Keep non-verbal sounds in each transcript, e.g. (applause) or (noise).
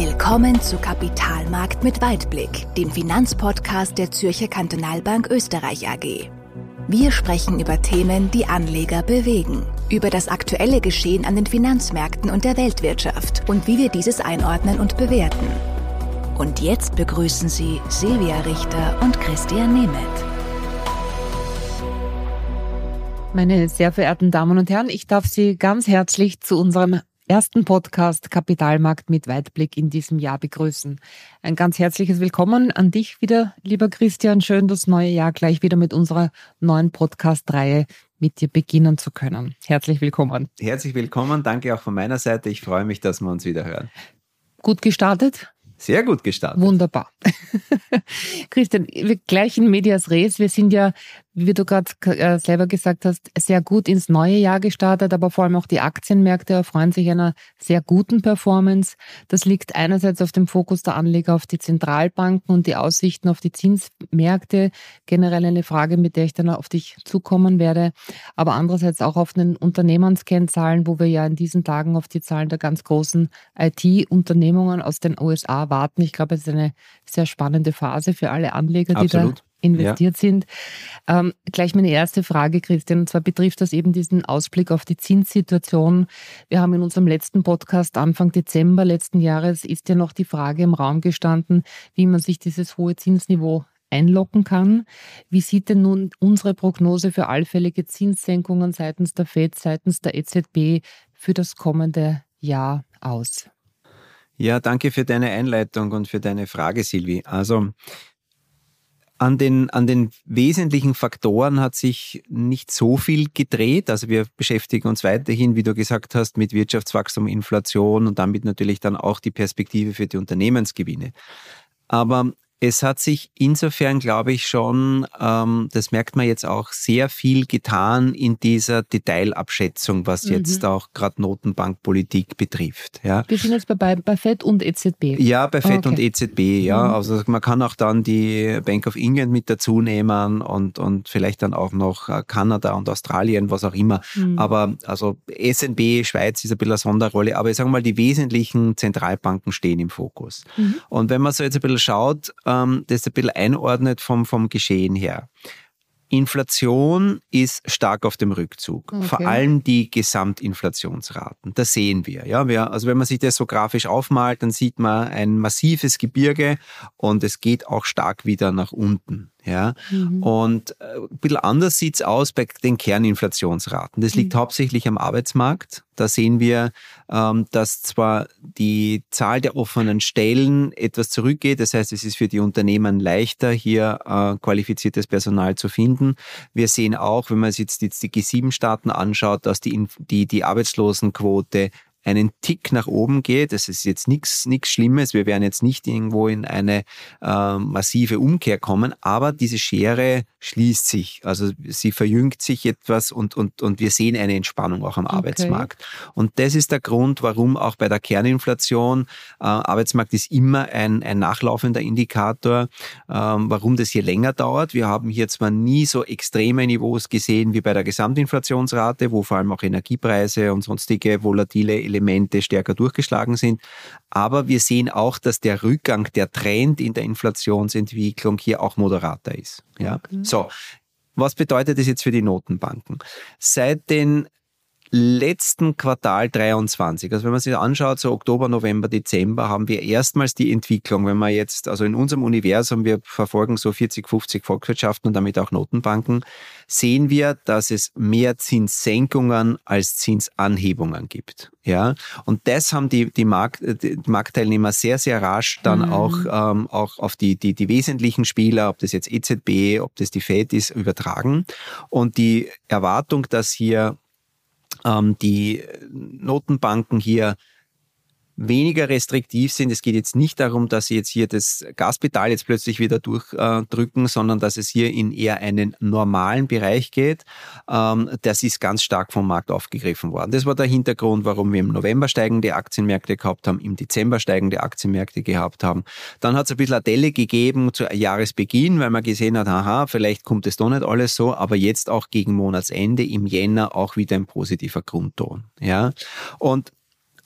Willkommen zu Kapitalmarkt mit Weitblick, dem Finanzpodcast der Zürcher Kantonalbank Österreich AG. Wir sprechen über Themen, die Anleger bewegen, über das aktuelle Geschehen an den Finanzmärkten und der Weltwirtschaft und wie wir dieses einordnen und bewerten. Und jetzt begrüßen Sie Silvia Richter und Christian Nemeth. Meine sehr verehrten Damen und Herren, ich darf Sie ganz herzlich zu unserem ersten Podcast Kapitalmarkt mit Weitblick in diesem Jahr begrüßen. Ein ganz herzliches Willkommen an dich wieder, lieber Christian. Schön, das neue Jahr gleich wieder mit unserer neuen Podcast-Reihe mit dir beginnen zu können. Herzlich willkommen. Herzlich willkommen. Danke auch von meiner Seite. Ich freue mich, dass wir uns wieder hören. Gut gestartet? Sehr gut gestartet. Wunderbar. (laughs) Christian, wir gleich in Medias Res. Wir sind ja wie du gerade äh, selber gesagt hast, sehr gut ins neue Jahr gestartet, aber vor allem auch die Aktienmärkte erfreuen sich einer sehr guten Performance. Das liegt einerseits auf dem Fokus der Anleger auf die Zentralbanken und die Aussichten auf die Zinsmärkte. Generell eine Frage, mit der ich dann auf dich zukommen werde, aber andererseits auch auf den Unternehmenskennzahlen, wo wir ja in diesen Tagen auf die Zahlen der ganz großen IT-Unternehmungen aus den USA warten. Ich glaube, es ist eine sehr spannende Phase für alle Anleger, die Absolut. da investiert ja. sind. Ähm, gleich meine erste Frage, Christian, und zwar betrifft das eben diesen Ausblick auf die Zinssituation. Wir haben in unserem letzten Podcast Anfang Dezember letzten Jahres ist ja noch die Frage im Raum gestanden, wie man sich dieses hohe Zinsniveau einlocken kann. Wie sieht denn nun unsere Prognose für allfällige Zinssenkungen seitens der FED, seitens der EZB für das kommende Jahr aus? Ja, danke für deine Einleitung und für deine Frage, Silvi. Also an den, an den wesentlichen Faktoren hat sich nicht so viel gedreht. Also wir beschäftigen uns weiterhin, wie du gesagt hast, mit Wirtschaftswachstum, Inflation und damit natürlich dann auch die Perspektive für die Unternehmensgewinne. Aber es hat sich insofern, glaube ich, schon, ähm, das merkt man jetzt auch, sehr viel getan in dieser Detailabschätzung, was mhm. jetzt auch gerade Notenbankpolitik betrifft. Ja. Wir sind jetzt bei, bei FED und EZB. Ja, bei FED okay. und EZB, ja. Mhm. Also man kann auch dann die Bank of England mit dazu nehmen und, und vielleicht dann auch noch äh, Kanada und Australien, was auch immer. Mhm. Aber also SNB, Schweiz ist ein bisschen eine Sonderrolle, aber ich sage mal, die wesentlichen Zentralbanken stehen im Fokus. Mhm. Und wenn man so jetzt ein bisschen schaut, ähm, das ein bisschen einordnet vom, vom Geschehen her. Inflation ist stark auf dem Rückzug. Okay. Vor allem die Gesamtinflationsraten. Das sehen wir. Ja, wir, also wenn man sich das so grafisch aufmalt, dann sieht man ein massives Gebirge und es geht auch stark wieder nach unten. Ja? Mhm. Und äh, ein bisschen anders sieht es aus bei den Kerninflationsraten. Das liegt mhm. hauptsächlich am Arbeitsmarkt. Da sehen wir, ähm, dass zwar die Zahl der offenen Stellen etwas zurückgeht, das heißt, es ist für die Unternehmen leichter, hier äh, qualifiziertes Personal zu finden. Wir sehen auch, wenn man sich jetzt, jetzt die G7-Staaten anschaut, dass die, die, die Arbeitslosenquote einen Tick nach oben geht. Das ist jetzt nichts nichts Schlimmes. Wir werden jetzt nicht irgendwo in eine äh, massive Umkehr kommen, aber diese Schere schließt sich. Also sie verjüngt sich etwas und, und, und wir sehen eine Entspannung auch am okay. Arbeitsmarkt. Und das ist der Grund, warum auch bei der Kerninflation, äh, Arbeitsmarkt ist immer ein, ein nachlaufender Indikator, äh, warum das hier länger dauert. Wir haben hier zwar nie so extreme Niveaus gesehen wie bei der Gesamtinflationsrate, wo vor allem auch Energiepreise und sonstige volatile Elemente stärker durchgeschlagen sind. Aber wir sehen auch, dass der Rückgang, der Trend in der Inflationsentwicklung hier auch moderater ist. Ja? Okay. So. Was bedeutet das jetzt für die Notenbanken? Seit den letzten Quartal 23, also wenn man sich anschaut, so Oktober, November, Dezember, haben wir erstmals die Entwicklung, wenn man jetzt, also in unserem Universum, wir verfolgen so 40, 50 Volkswirtschaften und damit auch Notenbanken, sehen wir, dass es mehr Zinssenkungen als Zinsanhebungen gibt. Ja, und das haben die, die, Markt, die Marktteilnehmer sehr, sehr rasch dann mhm. auch, ähm, auch auf die, die, die wesentlichen Spieler, ob das jetzt EZB, ob das die Fed ist, übertragen. Und die Erwartung, dass hier ähm, die Notenbanken hier weniger restriktiv sind. Es geht jetzt nicht darum, dass sie jetzt hier das Gaspedal jetzt plötzlich wieder durchdrücken, sondern dass es hier in eher einen normalen Bereich geht. Ähm, das ist ganz stark vom Markt aufgegriffen worden. Das war der Hintergrund, warum wir im November steigende Aktienmärkte gehabt haben, im Dezember steigende Aktienmärkte gehabt haben. Dann hat es ein bisschen eine Delle gegeben zu Jahresbeginn, weil man gesehen hat, aha, vielleicht kommt es doch nicht alles so, aber jetzt auch gegen Monatsende im Jänner auch wieder ein positiver Grundton. Ja, und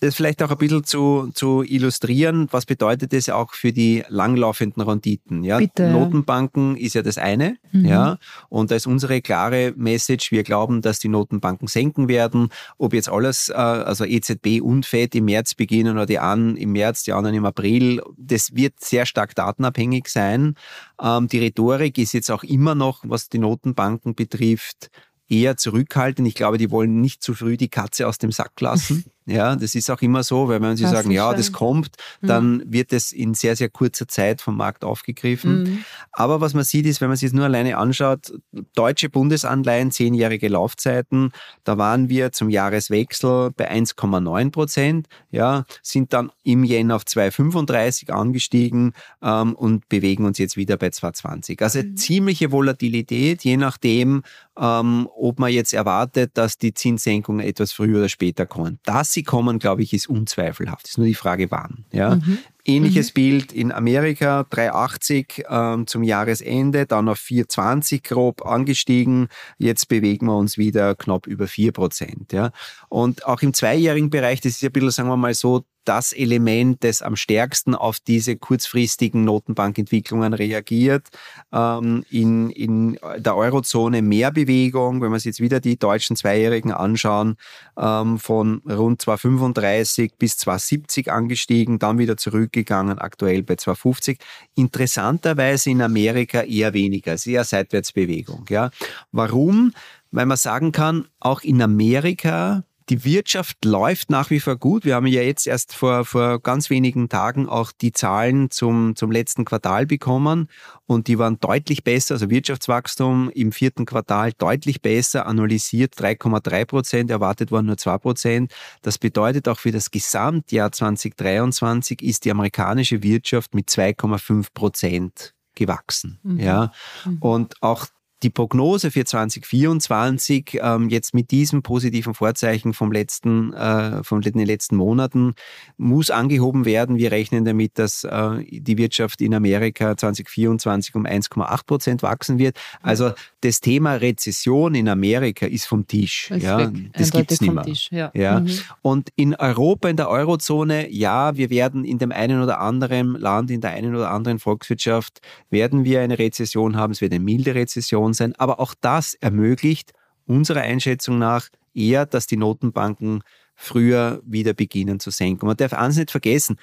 das vielleicht auch ein bisschen zu, zu illustrieren, was bedeutet das auch für die langlaufenden Renditen? Ja, Bitte. Notenbanken ist ja das eine, mhm. ja, und da ist unsere klare Message, wir glauben, dass die Notenbanken senken werden. Ob jetzt alles, äh, also EZB und FED im März beginnen oder die einen im März, die anderen im April, das wird sehr stark datenabhängig sein. Ähm, die Rhetorik ist jetzt auch immer noch, was die Notenbanken betrifft, eher zurückhaltend. Ich glaube, die wollen nicht zu früh die Katze aus dem Sack lassen. (laughs) Ja, das ist auch immer so, weil wenn sie das sagen, ja, das kommt, mhm. dann mhm. wird es in sehr, sehr kurzer Zeit vom Markt aufgegriffen. Mhm. Aber was man sieht, ist, wenn man sich es nur alleine anschaut, deutsche Bundesanleihen, zehnjährige Laufzeiten, da waren wir zum Jahreswechsel bei 1,9 Prozent, ja, sind dann im Yen auf 2,35 angestiegen ähm, und bewegen uns jetzt wieder bei 2,20. Also mhm. ziemliche Volatilität, je nachdem, ähm, ob man jetzt erwartet, dass die Zinssenkungen etwas früher oder später kommen. Das sie kommen, glaube ich, ist unzweifelhaft. Ist nur die Frage, wann. Ja? Mhm. Ähnliches mhm. Bild in Amerika, 380 ähm, zum Jahresende, dann auf 420 grob angestiegen. Jetzt bewegen wir uns wieder knapp über 4 Prozent. Ja? Und auch im zweijährigen Bereich, das ist ja ein bisschen, sagen wir mal so, das Element, das am stärksten auf diese kurzfristigen Notenbankentwicklungen reagiert. Ähm, in, in der Eurozone mehr Bewegung, wenn wir uns jetzt wieder die deutschen Zweijährigen anschauen, ähm, von rund 235 bis 270 angestiegen, dann wieder zurückgegangen, aktuell bei 250. Interessanterweise in Amerika eher weniger, sehr Seitwärtsbewegung. Ja. Warum? Weil man sagen kann, auch in Amerika die Wirtschaft läuft nach wie vor gut. Wir haben ja jetzt erst vor, vor ganz wenigen Tagen auch die Zahlen zum, zum letzten Quartal bekommen und die waren deutlich besser. Also Wirtschaftswachstum im vierten Quartal deutlich besser, analysiert 3,3 Prozent, erwartet waren nur 2 Prozent. Das bedeutet auch für das Gesamtjahr 2023 ist die amerikanische Wirtschaft mit 2,5 Prozent gewachsen. Mhm. Ja. Mhm. Und auch die Prognose für 2024 ähm, jetzt mit diesem positiven Vorzeichen vom letzten, äh, von den letzten Monaten muss angehoben werden. Wir rechnen damit, dass äh, die Wirtschaft in Amerika 2024 um 1,8 Prozent wachsen wird. Also das Thema Rezession in Amerika ist vom Tisch. Ist ja, das gibt's nicht mehr. Tisch, ja. ja. Mhm. Und in Europa, in der Eurozone, ja, wir werden in dem einen oder anderen Land, in der einen oder anderen Volkswirtschaft, werden wir eine Rezession haben. Es wird eine milde Rezession Inflation sein. Aber auch das ermöglicht unserer Einschätzung nach eher, dass die Notenbanken früher wieder beginnen zu senken. Man darf eines nicht vergessen,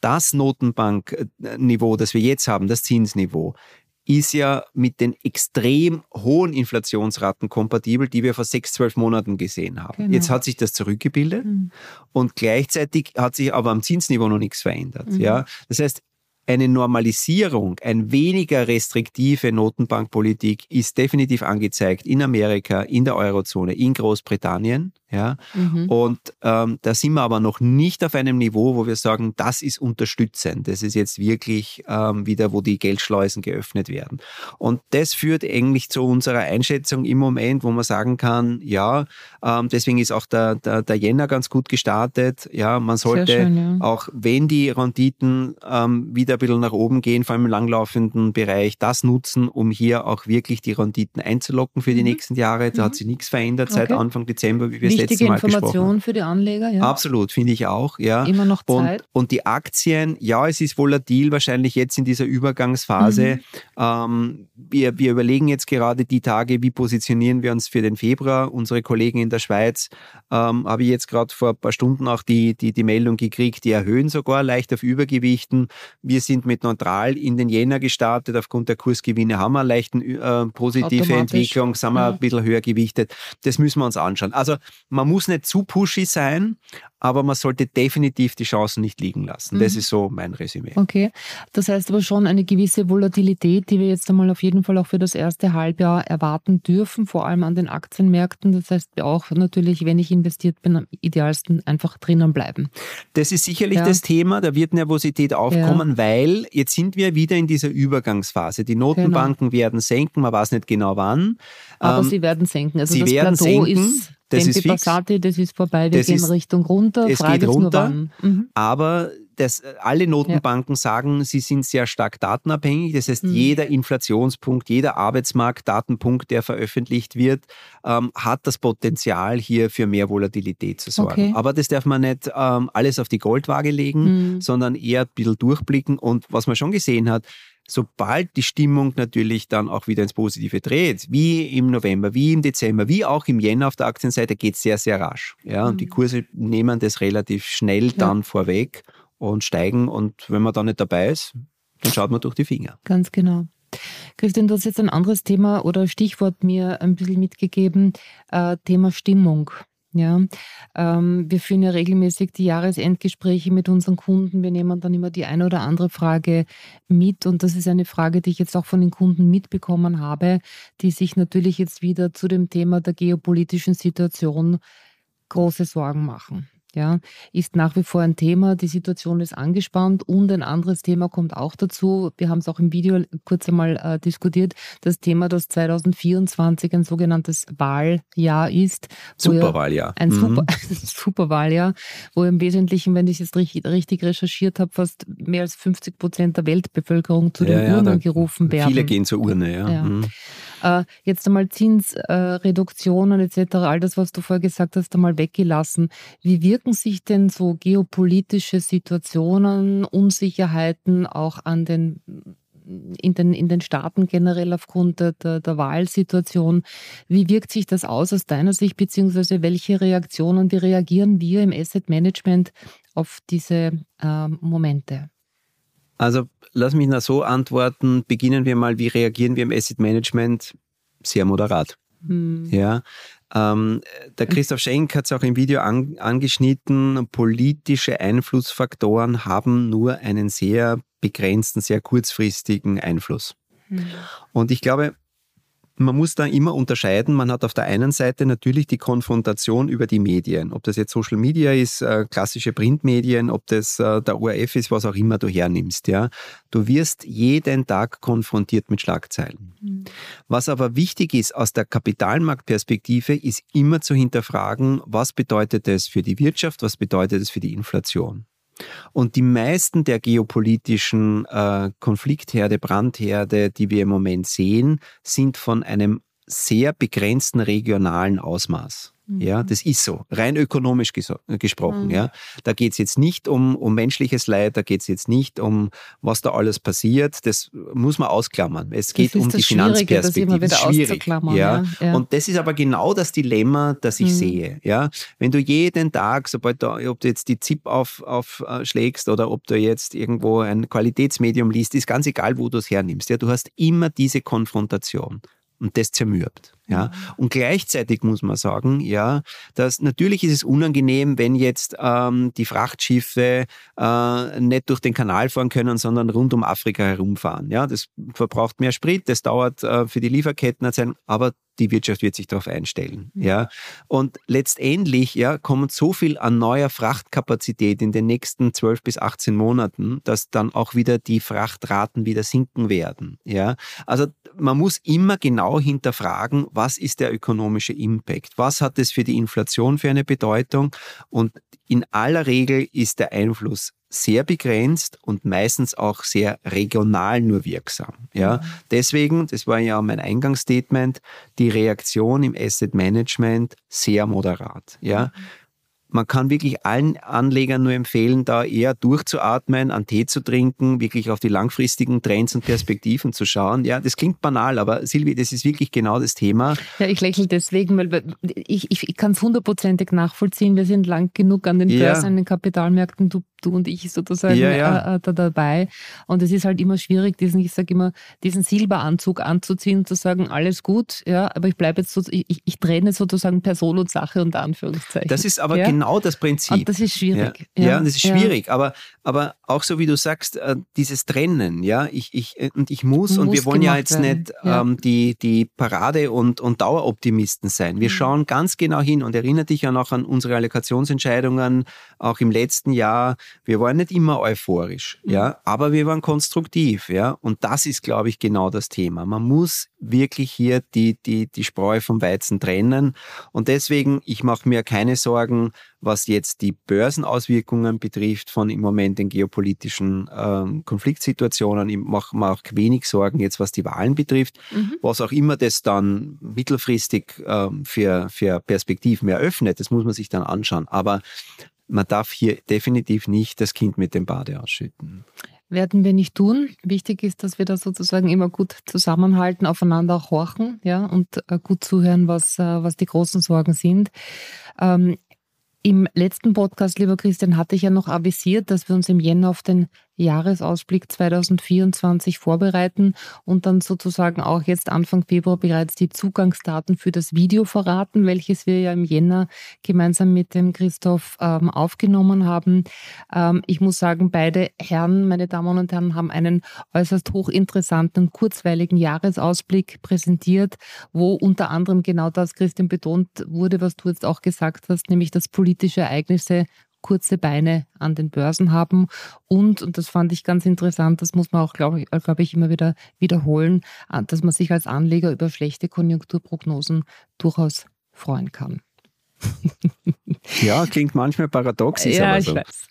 das Notenbankniveau, das wir jetzt haben, das Zinsniveau, ist ja mit den extrem hohen Inflationsraten kompatibel, die wir vor sechs, zwölf Monaten gesehen haben. Genau. Jetzt hat sich das zurückgebildet mhm. und gleichzeitig hat sich aber am Zinsniveau noch nichts verändert. Mhm. Ja? Das heißt, eine Normalisierung, ein weniger restriktive Notenbankpolitik ist definitiv angezeigt in Amerika, in der Eurozone, in Großbritannien. Ja? Mhm. Und ähm, da sind wir aber noch nicht auf einem Niveau, wo wir sagen, das ist unterstützend. Das ist jetzt wirklich ähm, wieder, wo die Geldschleusen geöffnet werden. Und das führt eigentlich zu unserer Einschätzung im Moment, wo man sagen kann, ja, ähm, deswegen ist auch der, der, der Jänner ganz gut gestartet. Ja, man sollte schön, ja. auch, wenn die Renditen ähm, wieder ein bisschen nach oben gehen, vor allem im langlaufenden Bereich, das nutzen, um hier auch wirklich die Renditen einzulocken für die mhm. nächsten Jahre. Da mhm. hat sich nichts verändert seit okay. Anfang Dezember, wie wir es letztes Mal Information für die Anleger, ja. Absolut, finde ich auch, ja. Immer noch Zeit. Und, und, die Aktien, ja, es ist volatil, wahrscheinlich jetzt in dieser Übergangsphase. Mhm. Ähm, wir, wir überlegen jetzt gerade die Tage, wie positionieren wir uns für den Februar. Unsere Kollegen in der Schweiz ähm, habe ich jetzt gerade vor ein paar Stunden auch die, die, die Meldung gekriegt, die erhöhen sogar leicht auf Übergewichten. Wir sind mit neutral in den Jänner gestartet. Aufgrund der Kursgewinne haben wir eine leicht äh, positive Entwicklung, sind wir ja. ein bisschen höher gewichtet. Das müssen wir uns anschauen. Also man muss nicht zu pushy sein, aber man sollte definitiv die Chancen nicht liegen lassen. Mhm. Das ist so mein Resümee. Okay, das heißt aber schon eine gewisse Volatilität, die wir jetzt einmal auf jeden Fall auch für das erste Halbjahr erwarten dürfen, vor allem an den Aktienmärkten. Das heißt auch natürlich, wenn ich investiert bin, am idealsten einfach drinnen bleiben. Das ist sicherlich ja. das Thema, da wird Nervosität aufkommen, ja. weil jetzt sind wir wieder in dieser Übergangsphase. Die Notenbanken genau. werden senken, man weiß nicht genau wann. Aber ähm, sie werden senken. Also sie das werden Plateau senken. ist das Tempi ist fix. Passati, das ist vorbei, wir das gehen ist, Richtung runter. Es Frage geht runter, mhm. aber das, alle Notenbanken ja. sagen, sie sind sehr stark datenabhängig. Das heißt, mhm. jeder Inflationspunkt, jeder Arbeitsmarktdatenpunkt, der veröffentlicht wird, ähm, hat das Potenzial, hier für mehr Volatilität zu sorgen. Okay. Aber das darf man nicht ähm, alles auf die Goldwaage legen, mhm. sondern eher ein bisschen durchblicken. Und was man schon gesehen hat, sobald die Stimmung natürlich dann auch wieder ins Positive dreht, wie im November, wie im Dezember, wie auch im Jänner auf der Aktienseite, geht es sehr, sehr rasch. Ja, mhm. und die mhm. Kurse nehmen das relativ schnell dann ja. vorweg und steigen. Und wenn man da nicht dabei ist, dann schaut man durch die Finger. Ganz genau. Christian, du hast jetzt ein anderes Thema oder Stichwort mir ein bisschen mitgegeben, äh, Thema Stimmung. Ja, ähm, wir führen ja regelmäßig die Jahresendgespräche mit unseren Kunden. Wir nehmen dann immer die eine oder andere Frage mit. Und das ist eine Frage, die ich jetzt auch von den Kunden mitbekommen habe, die sich natürlich jetzt wieder zu dem Thema der geopolitischen Situation große Sorgen machen ja, ist nach wie vor ein Thema. Die Situation ist angespannt und ein anderes Thema kommt auch dazu. Wir haben es auch im Video kurz einmal äh, diskutiert. Das Thema, dass 2024 ein sogenanntes Wahljahr ist. Superwahljahr. Ein mhm. (laughs) Super, Superwahljahr, wo im Wesentlichen, wenn ich es jetzt richtig, richtig recherchiert habe, fast mehr als 50 Prozent der Weltbevölkerung zu den ja, Urnen gerufen werden. Viele gehen zur Urne, ja. ja. Mhm. Äh, jetzt einmal Zinsreduktionen äh, etc., all das, was du vorher gesagt hast, einmal weggelassen. Wie wirken sich denn so geopolitische Situationen, Unsicherheiten auch an den in den, in den Staaten generell aufgrund der, der, der, Wahlsituation. Wie wirkt sich das aus aus deiner Sicht, beziehungsweise welche Reaktionen, wie reagieren wir im Asset Management auf diese äh, Momente? Also lass mich noch so antworten. Beginnen wir mal, wie reagieren wir im Asset Management? Sehr moderat. Hm. Ja, ähm, der Christoph Schenk hat es auch im Video an, angeschnitten. Politische Einflussfaktoren haben nur einen sehr begrenzten, sehr kurzfristigen Einfluss. Hm. Und ich glaube, man muss da immer unterscheiden. Man hat auf der einen Seite natürlich die Konfrontation über die Medien. Ob das jetzt Social Media ist, äh, klassische Printmedien, ob das äh, der ORF ist, was auch immer du hernimmst. Ja. Du wirst jeden Tag konfrontiert mit Schlagzeilen. Mhm. Was aber wichtig ist aus der Kapitalmarktperspektive, ist immer zu hinterfragen, was bedeutet das für die Wirtschaft, was bedeutet es für die Inflation. Und die meisten der geopolitischen äh, Konfliktherde, Brandherde, die wir im Moment sehen, sind von einem sehr begrenzten regionalen Ausmaß. Ja, mhm. das ist so, rein ökonomisch ges gesprochen. Mhm. Ja, da geht es jetzt nicht um, um menschliches Leid, da geht es jetzt nicht um, was da alles passiert. Das muss man ausklammern. Es geht um die Finanzperspektive. Das ist schwierig. Ja. ja. Und das ist aber genau das Dilemma, das ich mhm. sehe. Ja, wenn du jeden Tag, sobald du, ob du jetzt die ZIP aufschlägst auf, oder ob du jetzt irgendwo ein Qualitätsmedium liest, ist ganz egal, wo du es hernimmst. Ja, du hast immer diese Konfrontation und das zermürbt. Ja. Mhm. Und gleichzeitig muss man sagen, ja, dass natürlich ist es unangenehm, wenn jetzt ähm, die Frachtschiffe äh, nicht durch den Kanal fahren können, sondern rund um Afrika herumfahren. Ja, das verbraucht mehr Sprit, das dauert äh, für die Lieferketten, aber die Wirtschaft wird sich darauf einstellen. Mhm. Ja. Und letztendlich ja, kommt so viel an neuer Frachtkapazität in den nächsten 12 bis 18 Monaten, dass dann auch wieder die Frachtraten wieder sinken werden. Ja. Also man muss immer genau hinterfragen, was ist der ökonomische Impact? Was hat es für die Inflation für eine Bedeutung? Und in aller Regel ist der Einfluss sehr begrenzt und meistens auch sehr regional nur wirksam. Ja, mhm. deswegen, das war ja mein Eingangsstatement, die Reaktion im Asset Management sehr moderat. Ja, mhm man kann wirklich allen Anlegern nur empfehlen, da eher durchzuatmen, an Tee zu trinken, wirklich auf die langfristigen Trends und Perspektiven zu schauen. Ja, das klingt banal, aber Silvi, das ist wirklich genau das Thema. Ja, ich lächle deswegen, weil ich, ich, ich kann es hundertprozentig nachvollziehen. Wir sind lang genug an den Börsen, ja. an den Kapitalmärkten. Du du und ich sozusagen ja, ja. Äh, äh, da dabei. Und es ist halt immer schwierig, diesen, ich sage immer, diesen Silberanzug anzuziehen und zu sagen, alles gut, ja, aber ich bleibe jetzt so, ich, ich trenne sozusagen Person und Sache unter Anführungszeichen. Das ist aber ja? genau das Prinzip. Und das ist schwierig. Ja, das ist schwierig, aber, aber auch so wie du sagst, äh, dieses Trennen, ja, ich, ich, und ich muss, muss und wir wollen ja jetzt werden. nicht ähm, die, die Parade- und, und Daueroptimisten sein. Wir mhm. schauen ganz genau hin und erinnere dich ja noch an unsere Allokationsentscheidungen, auch im letzten Jahr, wir waren nicht immer euphorisch, mhm. ja, aber wir waren konstruktiv, ja. Und das ist, glaube ich, genau das Thema. Man muss wirklich hier die, die, die Spreu vom Weizen trennen. Und deswegen, ich mache mir keine Sorgen, was jetzt die Börsenauswirkungen betrifft von im Moment den geopolitischen äh, Konfliktsituationen. Ich mache mir auch wenig Sorgen jetzt, was die Wahlen betrifft. Mhm. Was auch immer das dann mittelfristig äh, für, für Perspektiven eröffnet, das muss man sich dann anschauen. Aber man darf hier definitiv nicht das Kind mit dem Bade ausschütten werden wir nicht tun. Wichtig ist, dass wir da sozusagen immer gut zusammenhalten, aufeinander auch horchen, ja, und äh, gut zuhören, was, äh, was die großen Sorgen sind. Ähm, Im letzten Podcast, lieber Christian, hatte ich ja noch avisiert, dass wir uns im Jänner auf den Jahresausblick 2024 vorbereiten und dann sozusagen auch jetzt Anfang Februar bereits die Zugangsdaten für das Video verraten, welches wir ja im Jänner gemeinsam mit dem Christoph ähm, aufgenommen haben. Ähm, ich muss sagen, beide Herren, meine Damen und Herren, haben einen äußerst hochinteressanten, kurzweiligen Jahresausblick präsentiert, wo unter anderem genau das, Christian, betont wurde, was du jetzt auch gesagt hast, nämlich dass politische Ereignisse kurze Beine an den Börsen haben. Und, und das fand ich ganz interessant, das muss man auch, glaube ich, glaub ich, immer wieder wiederholen, äh, dass man sich als Anleger über schlechte Konjunkturprognosen durchaus freuen kann. Ja, klingt manchmal paradox, ist ja, aber so. Ich weiß.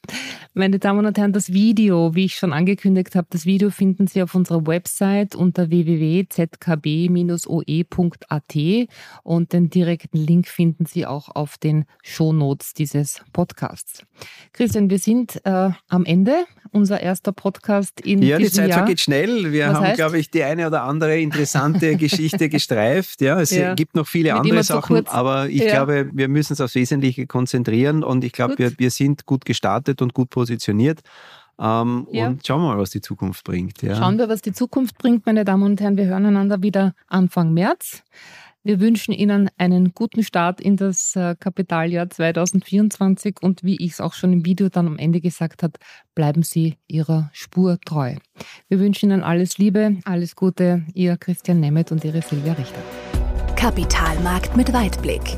Meine Damen und Herren, das Video, wie ich schon angekündigt habe, das Video finden Sie auf unserer Website unter www.zkb-oe.at und den direkten Link finden Sie auch auf den Shownotes dieses Podcasts. Christian, wir sind äh, am Ende. Unser erster Podcast in Ja, die Zeit Jahr. vergeht schnell. Wir Was haben, glaube ich, die eine oder andere interessante (laughs) Geschichte gestreift. Ja, es Ja. gibt noch viele Wird andere Sachen, kurz. aber ich Ja. glaube, wir müssen uns aufs Wesentliche konzentrieren und ich glaube, wir, wir sind gut gestartet und gut positioniert. Ähm, Ja. Und schauen wir mal, was die Zukunft bringt. Ja. Schauen wir, was die Zukunft bringt, meine Damen und Herren. Wir hören einander wieder Anfang März. Wir wünschen Ihnen einen guten Start in das äh, Kapitaljahr 2024 und wie ich es auch schon im Video dann am Ende gesagt habe, bleiben Sie Ihrer Spur treu. Wir wünschen Ihnen alles Liebe, alles Gute, Ihr Christian Nemeth und Ihre Silvia Richter. Kapitalmarkt mit Weitblick.